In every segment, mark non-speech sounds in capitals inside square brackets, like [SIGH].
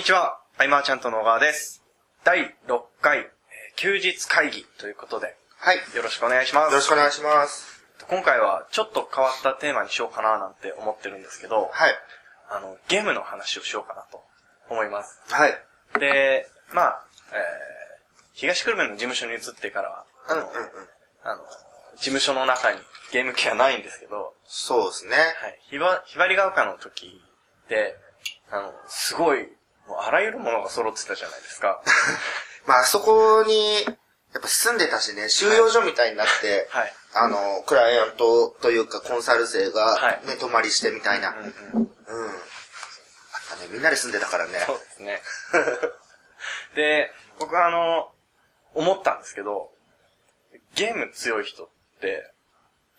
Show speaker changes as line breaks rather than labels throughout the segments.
にちは、アイマーちゃんとの小川です。第6回、えー休日会議ということで、
はい。よ
よろしくお願いします。
ろしくお願いします。
今回はちょっと変わったテーマにしようかななんて思ってるんですけど、
はい。
あの、ゲームの話をしようかなと思います。
はい。
で、まあ、えー、東久留米の事務所に移ってからは、あの、
うんうんうん。
あの事務所の中にゲーム機はないんですけど、
そうですね。
はい。ひば、ひばりが丘の時で、あの、すごい、あらゆるものが揃ってたじゃないですか。[LAUGHS]
まあ、あそこに、やっぱ住んでたしね、収容所みたいになって、
はい。
あの、クライアントというかコンサル生
はい
がね、泊まりしてみたいな。
う
うんん。
うん。
あったね、みんなで住んでたからね。
そうですね。[LAUGHS] で、僕はあの、思ったんですけど、ゲーム強い人って、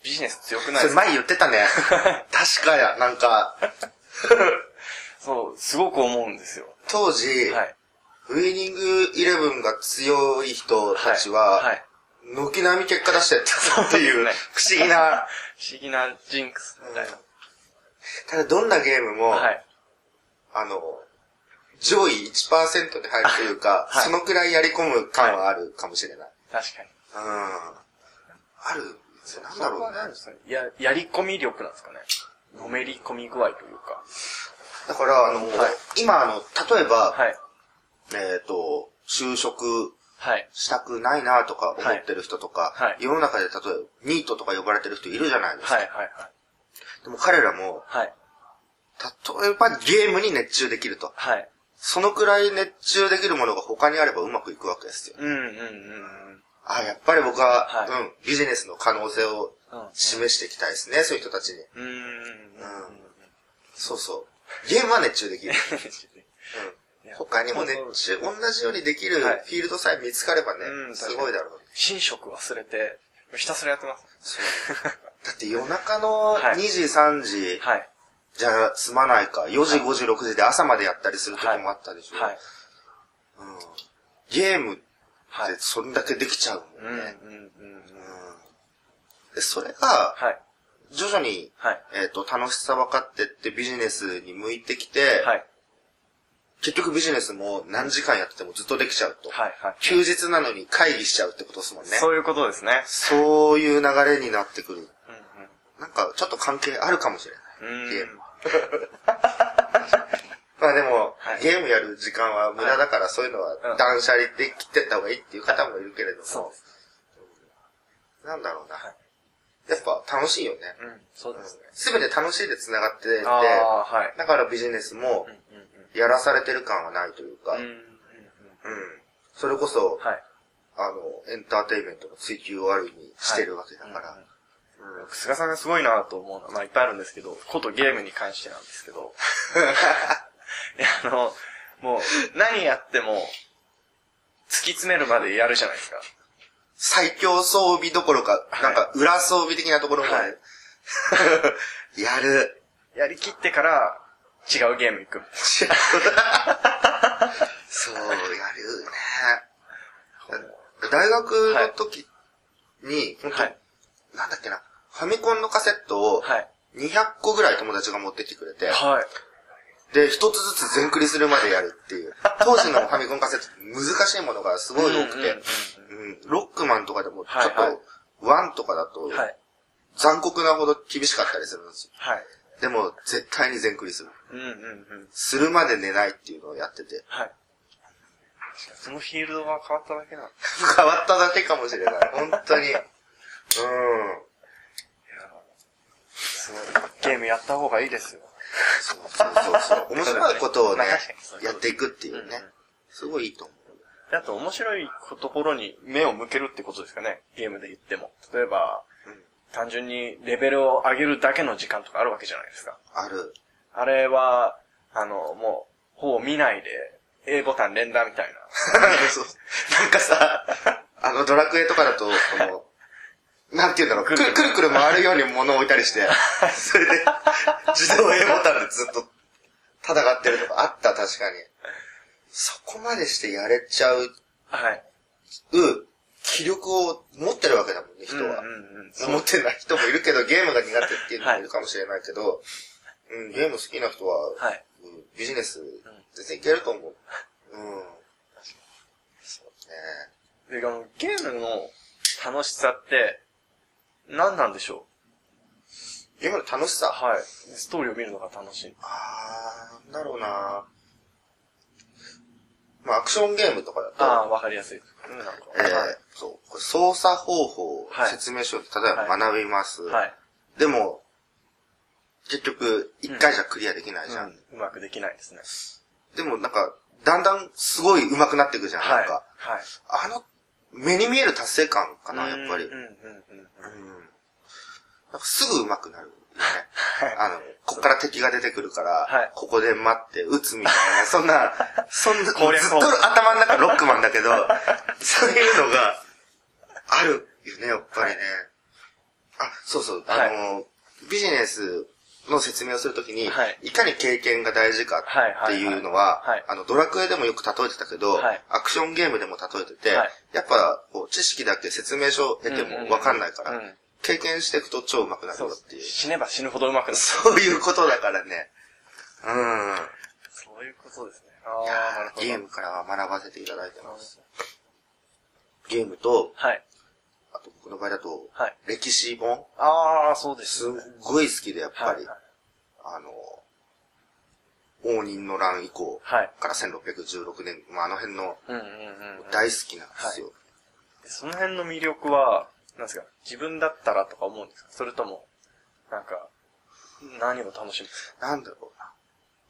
ビジネス強くないですか？
前言ってたね。[LAUGHS] 確かや、なんか、
そう、すごく思うんですよ。
当時、
はい。
ウィニングイレブンが強い人たちは、
はい。
軒並み結果出してたっていう、
ね
不思議な。[LAUGHS]
不思議なジンクスみたいな。
ただどんなゲームも、
はい。
あの、上位1%で入るというか、[LAUGHS]
はい
そのくらいやり込む感はあるかもしれない。
確かに。
うん。ある、なんだろうね。
や、やり込み力なんですかね。のめり込み具合というか。
だから、あの、
はい
今、あの、例えば、
はい。
えっ、と、就職
はい。
したくないなとか思ってる人とか、
はい
世の中で例えば、ニートとか呼ばれてる人いるじゃないですか。
はい。はい。はい。
でも彼らも、
はい。
例えばゲームに熱中できると。
はい。
そのくらい熱中できるものが他にあればうまくいくわけですよ。
うんうんうん
あ、やっぱり僕は、
はい
うん、ビジネスの可能性を
うん。
示していきたいですね、そういう人たちに。
うんうん。
そうそう。ゲームは熱中できる。
い [LAUGHS] や
他にも熱中、同じようにできるフ
はい
ィールドさえ見つかればね、
うん
すごいだろう。
寝食忘れて、ひたすらやってます。
そう [LAUGHS] だって夜中の
はい
2時、3時、
はい。
じゃあ済まないか、4時、5時、6時で朝までやったりする時もあったでしょ。
はい。
うん、ゲームって
はい。
そんだけできちゃうも
うんんうん
ね。
うんうん。
うんでそれが、
はい。
徐々に、
はい。
えっ、と、楽しさ分かってってビジネスに向いてきて、
はい。
結局ビジネスも何時間やっててもずっとできちゃうと。
はい。はい。
休日なのに会議しちゃうってことですもんね。
そういうことですね。
そういう流れになってくる。
うん
なんかちょっと関係あるかもしれない。
うん。
ゲーム。[LAUGHS] まあでも、
はい
ゲームやる時間は無駄だから、そういうのは
うん
断捨離で切ってった方がいいっていう方もいるけれども、
そうです。
なんだろうな。
はい
やっぱ楽しいよね。
うん。そうですね。
すべて楽しいで繋がってて、
はい。
だからビジネスもやらされてる感はないというか、
うん。
それこそ、
はい。
あの、エンターテインメントの追求をある意味してるわけだから。
うん菅さんがすごいなと思うのは、まあいっぱいあるんですけど、ことゲームに関してなんですけど、[LAUGHS] いや、あの、もう、何やっても、突き詰めるまでやるじゃないですか。
最強装備どころか、
はい
なんか裏装備的なところまで、
はい [LAUGHS]
やる。
やりきってから、違うゲーム行く。[LAUGHS]
そう、やるね。大学の時に、本当、
はい。
なんだっけな、ファミコンのカセットを
はい。
200個ぐらい友達が持ってきてくれて、
はい。
で、一つずつ全クリするまでやるっていう。当時のファミコンカセットって難しいものがすごい多くて、うんロックマンとかでもちょっと、ワンとかだと。残酷なほど厳しかったりするんですよ。
はい。
でも、絶対に全クリする。
うんうんうん。
するまで寝ないっていうのをやってて、
はい。そのフィールドが変わっただけなの。[LAUGHS]
変わっただけかもしれない。本当に。うん。
すごい。ゲームやった方がいいですよ。
そうそうそうそう。面白いことをねやっていくっていうね。すごいいいと思う。
であと面白いところに目を向けるってことですかね。ゲームで言っても。例えば、
うん
単純にレベルを上げるだけの時間とかあるわけじゃないですか。
ある。
あれは、あの、もう、ほぼ見ないで、A ボタン連打みたいな。[LAUGHS]
そうなんかさ、あのドラクエとかだと、この、なんて言うんだろう、くるくるくる回るように物を置いたりして、[LAUGHS] それで、自動 A ボタンでずっと戦ってるとかあった、確かに。そこまでしてやれちゃう、
はい。
気力を持ってるわけだもんね、人は。
うんうんうん。
持ってない人もいるけど、ゲームが苦手っていうのもいるかもしれないけど、うん、ゲーム好きな人は、
はい。
うんビジネス全然いけると思う。うん。そうね。
で、ゲームの楽しさって、何なんでしょ
ゲームの楽しさ？
うはい。ストーリーを見るのが楽しい。
あー、なんだろうなまあ、アクションゲームとかだと、
ああ、わかりやすい。うん、なんか。
えー
はい。
そう、これ操作方法を
はい
説明書で、例えば学びます。
はい。
でも、結局、一回じゃクリアできないじゃん。
うんうまくできないですね。
でもなんか、だんだんすごい上手くなっていくじゃん、
はい。
なんか。
はい。
あの、目に見える達成感かな、やっぱり。
うん、うん、うん。うん
うん。なんかすぐ上手くなるよね。
はい。
あの、こっから敵が出てくるから、
はい。
ここで待って撃つみたいな、そんな、そんな、ずっと頭の中ロックマンだけど、[LAUGHS] そういうのがあるよね、やっぱりね。あ、そうそう、あの、ビジネスの説明をするときに、
はい。
い、かに経験が大事か
はいはい
っていうのは
はい、
あの、ドラクエでもよく例えてたけど、
はい。
アクションゲームでも例えてて、
はい。
やっぱ、こう知識だけ説明書得てもわかんないから、
うんうんうん
経験していくと超上手くなるよっていう。
死ねば死ぬほど上手くなる。
そういうことだからね。うん。
そういうことですね。ああ、なるほど。
ゲームからは学ばせていただいてます。ゲームと、
はい。
あと僕の場合だと、
はい
歴史本
ああ、そうです
すっ
ね。
ごい好きで、やっぱり、
はい
あの、応仁の乱以降
はい。
から1616年、まあ、あの辺の
うんうんうんうん。
大好きなんですよ。
その辺の魅力は、なんですか、自分だったらとか思うんですか？それとも、なんか、何を楽しむんです
なんだろうな。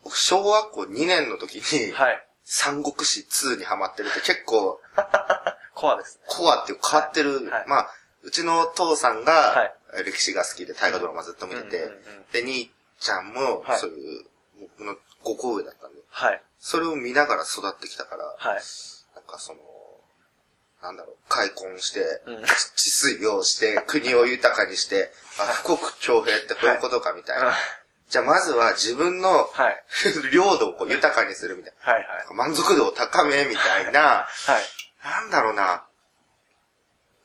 僕、小学校2年の時に、
かはい。
三国志2にハマってるって結構、[LAUGHS]
コアですね。
コアって変わってる。
はいはい
まあ、うちの父さん
は
が歴史が好きで大河ドラマずっと見てて、
うんうんうん
で、兄ちゃんも
はい
そういう、僕の5個上だったんで、
はい。
それを見ながら育ってきたから、
はい。
なんかその、なんだろう、開墾して、
うん
治水をして、国を豊かにして、あ、富国強兵ってこういうことかみたいな。
はい
じゃあまずは自分の
はい。[LAUGHS]
領土をこう豊かにするみたい
はい。はい。
な。満足度を高めみたいな、
はい。
なんだろうな。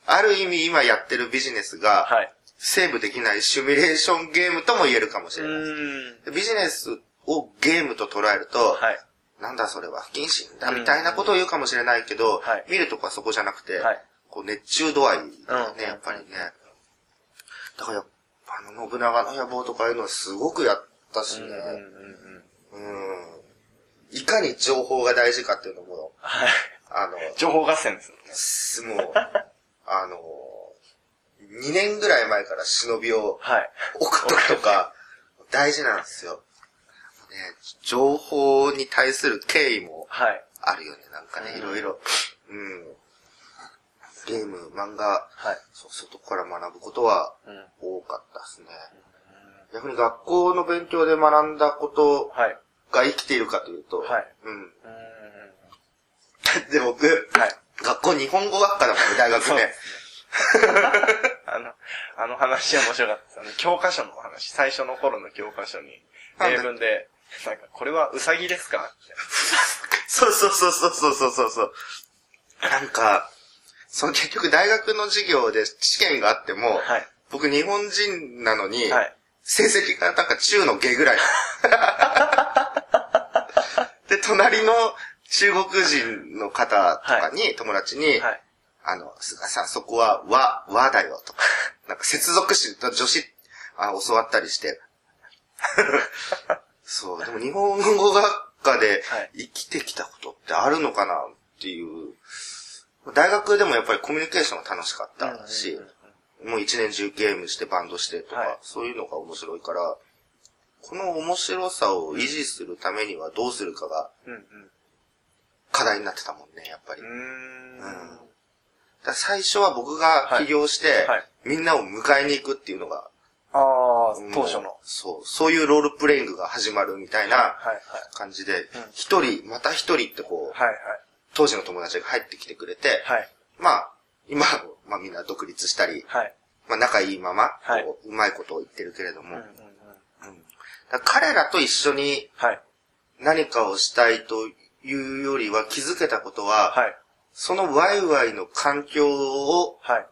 ある意味今やってるビジネスが、
はい。
セーブできないシミュレーションゲームとも言えるかもし
う
れない。ビジネスをゲームと捉えると、
はい。
なんだそれは不謹慎だみたいなことを言うかもしれないけど、
はい
見るとこはそこじゃなくて、
はい
こう熱中度合いね、
うん
やっぱりね。だからやっぱあの信長の野望とかいうのはすごくやったしね、
うんうんうんうん。
うん。いかに情報が大事かっていうのも、
はい。
あの、
情報合戦ですよね。
すもう、あの、2年ぐらい前から忍びを
はい。
置くときとか、大事なんですよ。ね、情報に対する敬意も
はい。
あるよね、なんかね、
うん
いろいろ。うん。ゲーム、漫画、
はい。
そう、外から学ぶことは
うん。
多かったですね。逆に学校の勉強で学んだこと
はい。
が生きているかというと、
はい。
うん。
う [LAUGHS]
で、僕。
はい。
学校日本語学科だもんね、大学ね。[LAUGHS]
あの、あの話は面白かったです。あの、教科書の話、最初の頃の教科書に、英文で、なんか、これはウサギですか？
そうそうそうそうそうそうそう。なんか、その結局大学の授業で試験があっても、
はい、
僕日本人なのに、
はい、
成績がなんか中の下ぐらい。[LAUGHS] で、隣の中国人の方とかに、はい、友達に、あの、さ、そこは和、和だよとか、なんか接続詞、女子あ教わったりして、そう、でも日本語学科で
はい
生きてきたことってあるのかなっていう。大学でもやっぱりコミュニケーションが楽しかったし、もう一年中ゲームしてバンドしてとか、
はい
そういうのが面白いから、この面白さを維持するためにはどうするかが。課題になってたもんね、やっぱり。
うー
うん最初は僕が起業して、
はいはい
みんなを迎えに行くっていうのが、
当初の。
そう、そういうロールプレイングが始まるみたいな。感じで
うん、
一、人、また一人ってこう、
はいはい。
当時の友達が入ってきてくれて、
はい。
まあ、今、まあみんな独立したり、
はい。
まあ仲いいまま、
はい
こううまいことを言ってるけれども、
うんうんうん。
ら彼らと一緒に
はい。
何かをしたいというよりは気づけたことは、
はい。
そのワイワイの環境を
はい。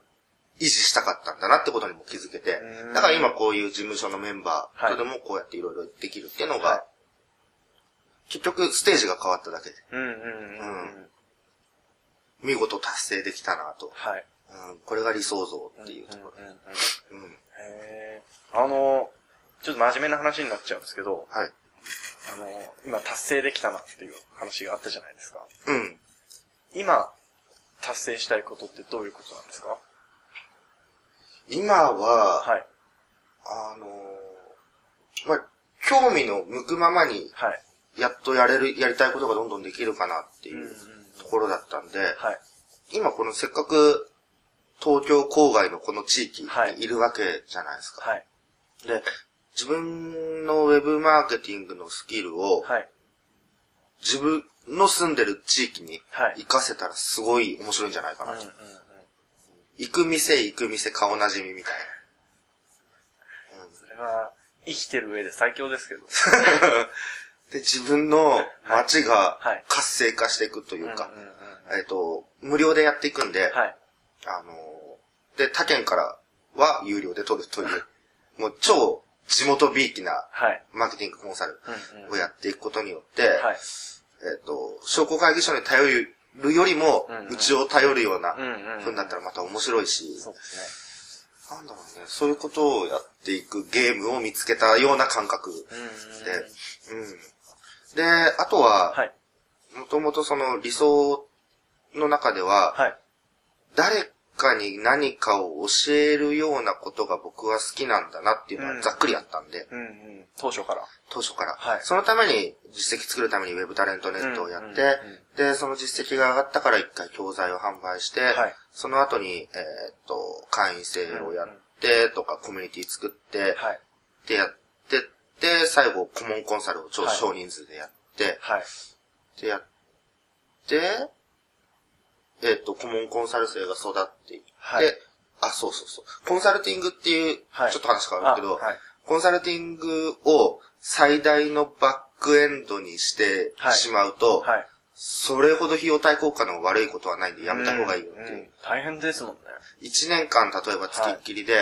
維持したかったんだなってことにも気づけてだから今こういう事務所のメンバー
はい
とでもこうやっていろいろできるっていうのが、
はい
結局ステージが変わっただけで、
うんうんうんうん。
見事達成できたなと。
はい。
うん、これが理想像っていうところ。
あの、ちょっと真面目な話になっちゃうんですけど、
はい。
あの、今達成できたなっていう話があったじゃないですか。
うん。
今、達成したいことってどういうことなんですか？
今は、
はい。
あのーまあ、興味の向くままに、
はい。
やっとやれる、やりたいことがどんどんできるかなっていうところだったんで、
はい。
今このせっかく東京郊外のこの地域
はい
にいるわけじゃないですか。
はい。
で、自分のウェブマーケティングのスキルを
はい。
自分の住んでる地域に
はい
活かせたらすごい面白いんじゃないかなと。
うんうんうん。
行く店行く店顔なじみみたい
それは、生きてる上で最強ですけど。
な。[LAUGHS] で、自分の街が
はい
活性化していくというか、
うんうんうん
えっと、無料でやっていくんで、
はい。
あのーで、他県からは有料で取るという、[LAUGHS] もう超地元びいきな
はい。
マーケティングコンサル
うんうん
をやっていくことによって、
はい。
えっ、と、商工会議所に頼るよりも
う
ちを頼るような
うんう
になったらまた面白いし、
そうです
なんだろうね、そういうことをやっていくゲームを見つけたような感覚
ね。うんうんうん。
で、うん。で、あとは、
はい。
もともとその理想の中では、
はい。
誰かに何かを教えるようなことが僕は好きなんだなっていうの
うん
はざっくりあったんで、
うんうん。当初から。
当初から。
はい
そのために実績作るためにウェブタレントネットをやって、
うんうんうん
で、その実績が上がったから一回教材を販売して、
はい
その後に、えーっと、会員制をやってとか、コミュニティ作って、
はい。
でやってって、最後顧問コンサルを超
はい
少人数でやって、
はい。
でやって、えーっと、顧問コンサル生が育っていって、
はい
あ、そうそうそう。コンサルティングっていう、
はい
ちょっと話変わるけど、
あはい
コンサルティングを最大のバックエンドにして
はい
しまうと、
はい。
それほど費用対効果の悪いことはないんでやめた方がいいよっていう。
んん大変ですもんね。
1年間例えば月っきりで、え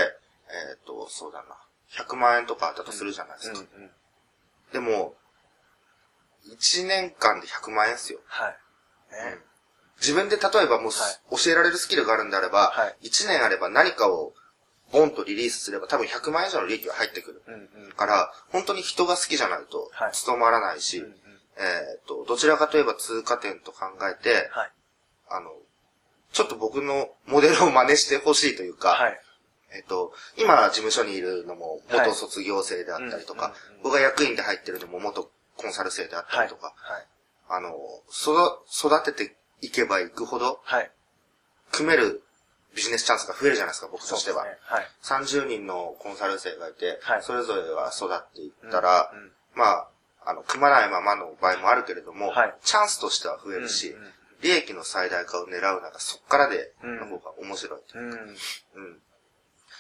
っ、と、そうだな、100万円とかあったとするじゃないですか。
うんうん。
でも、1年間で100万円ですよ。
はい。ね。
自分で例えばもう、
は
教えられるスキルがあるんであれば、
はい
1年あれば何かをボンとリリースすれば多分100万円以上の利益が入ってくる。
うんうん。
から、本当に人が好きじゃないと
はい、
務まらないし、
うんうん
えっ、と、どちらかといえば通過点と考えて、
はい。
あの、ちょっと僕のモデルを真似してほしいというか、
はい。
えっ、と、今事務所にいるのも
はい
元卒業生であったりとか、
うんうんうん
僕が役員で入ってるのも元コンサル生であった
はい。
りとか、
はい。
あの、育、育てていけばいくほど、
はい。
組めるビジネスチャンスが増えるじゃないですか、僕としては。
ねはい。
30人のコンサル生がいて、
はい
それぞれが育っていったら、
うんうん
まあ、あの、組まないままの場合もあるけれども、
はい
チャンスとしては増えるし、
うんうん
利益の最大化を狙うならそっからで、
うん
の方が面白い。
うん。
うん。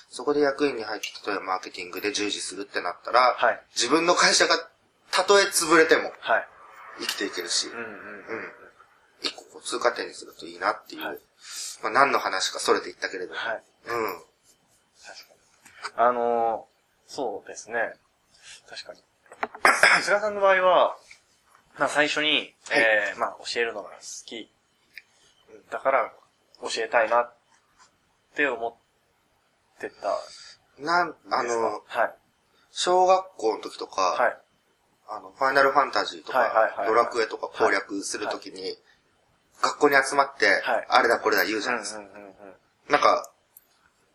そこで役員に入って、例えばマーケティングで従事するってなったら、
はい
自分の会社がたとえ潰れても
はい。
生きていけるし、
うんうん。
うん。一個こう通過点にするといいなっていう。
はい
まあ何の話かそれていったけれども。
はい。
うん。
確かに。あのー、そうですね。確かに。[COUGHS] 菅さんの場合は、まあ最初に、えー、まあ教えるのが好き。だから、教えたいなって思ってたん
なん。あの、
はい。
小学校の時とか、
はい。
あの、ファイナルファンタジーとか、
はいはいはいはい
ドラクエとか攻略するときに、学校に集まって、
はい
あれだこれだ言うじゃ
うんうん
ないですか。
うんうん。
なんか、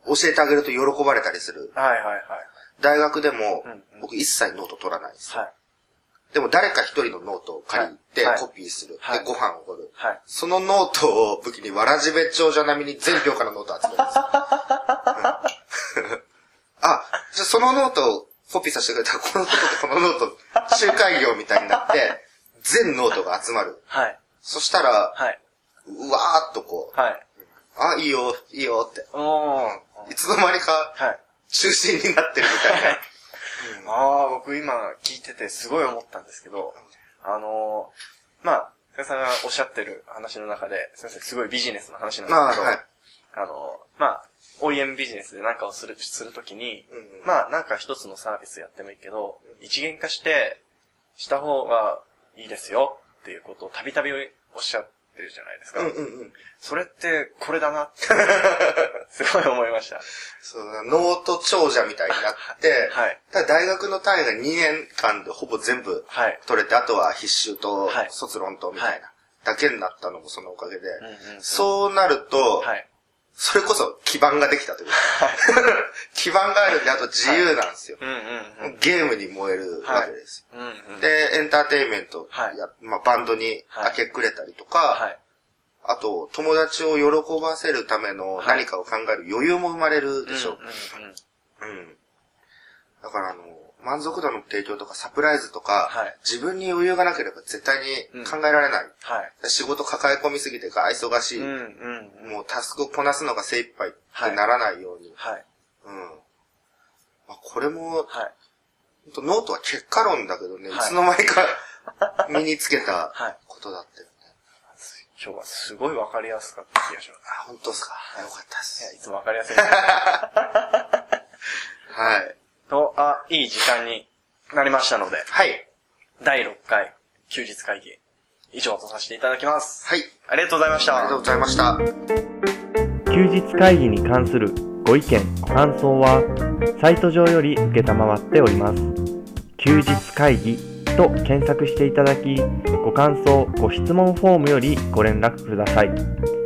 教えてあげると喜ばれたりする。
はいはいはい。
大学でも、
うんうん
僕一切ノート取らないです。
はい。
でも誰か一人のノートを借りて、コピーする。
はい
で、ご飯を取る。
はい。
そのノートを武器にわらじべ長者並みに全教科のノートを集めるんですよ。うんあ、じゃあそのノートをコピーさせてくれたら、このノートとこのノート、集会業みたいになって、全ノートが集まる。
はい。
そしたら、
はい。
うわーっとこう、
はい。
あ、いいよ、いいよって。
おー。
いつの間にか
はい。
中心になってるみたいな。
ああ、僕今聞いててすごい思ったんですけど、あのー、まあ、先生がおっしゃってる話の中で、先生すごいビジネスの話なん
まあ、
ですけど、
はい。
あのー、まあ、OEM ビジネスで何かをする、するときに、
うんうん
まあ、なんか一つのサービスやってもいいけど、一元化して、した方がいいですよっていうことをたびたびおっしゃってるじゃないですか。
うんうんうん。
それってこれだなって、[LAUGHS] すごい思いました。
そうだ、ノート長者みたいになって、[LAUGHS]
はい。
ただ大学の単位が2年間でほぼ全部
はい。
取れて、あとは必修と
はい
卒論とみたいな、だけになったのもそのおかげで、
うんうんうん
そうなると、
はい。
それこそ基盤ができたというか、基盤があるんで、あと自由なんですよ。ゲームに燃えるわけです。
うんうん。
で、エンターテインメント
はい
や、まあ、バンドに明け暮れたりとか、
はい。
あと、友達を喜ばせるための何かを考える余裕も生まれるでしょ。
うんうんうん
うん。だからあの、満足度の提供とかサプライズとか、
はい
自分に余裕がなければ絶対に考えられない。
はい。
仕事抱え込みすぎてが忙しい、
うんうんうん。
もうタスクをこなすのが精一杯ってならないように。
はい。
うん。まあ、これも、
はい。
ノートは結果論だけどね、
はい
い、つの間にか [LAUGHS] 身につけた
はい
ことだったよね。
今日はすごいわかりやすかった気がします。
あ、本当ですか。よかったで
いや、
す。
いつもわかりやすい。[LAUGHS]
はい。
と、あ、いい時間になりましたので、
はい。
第6回休日会議、以上とさせていただきます。
はい。
ありがとうございました
ありがとう。ございました。
休日会議に関するご意見、ご感想は、サイト上より受けたまわっております。休日会議と検索していただき、ご感想、ご質問フォームよりご連絡ください。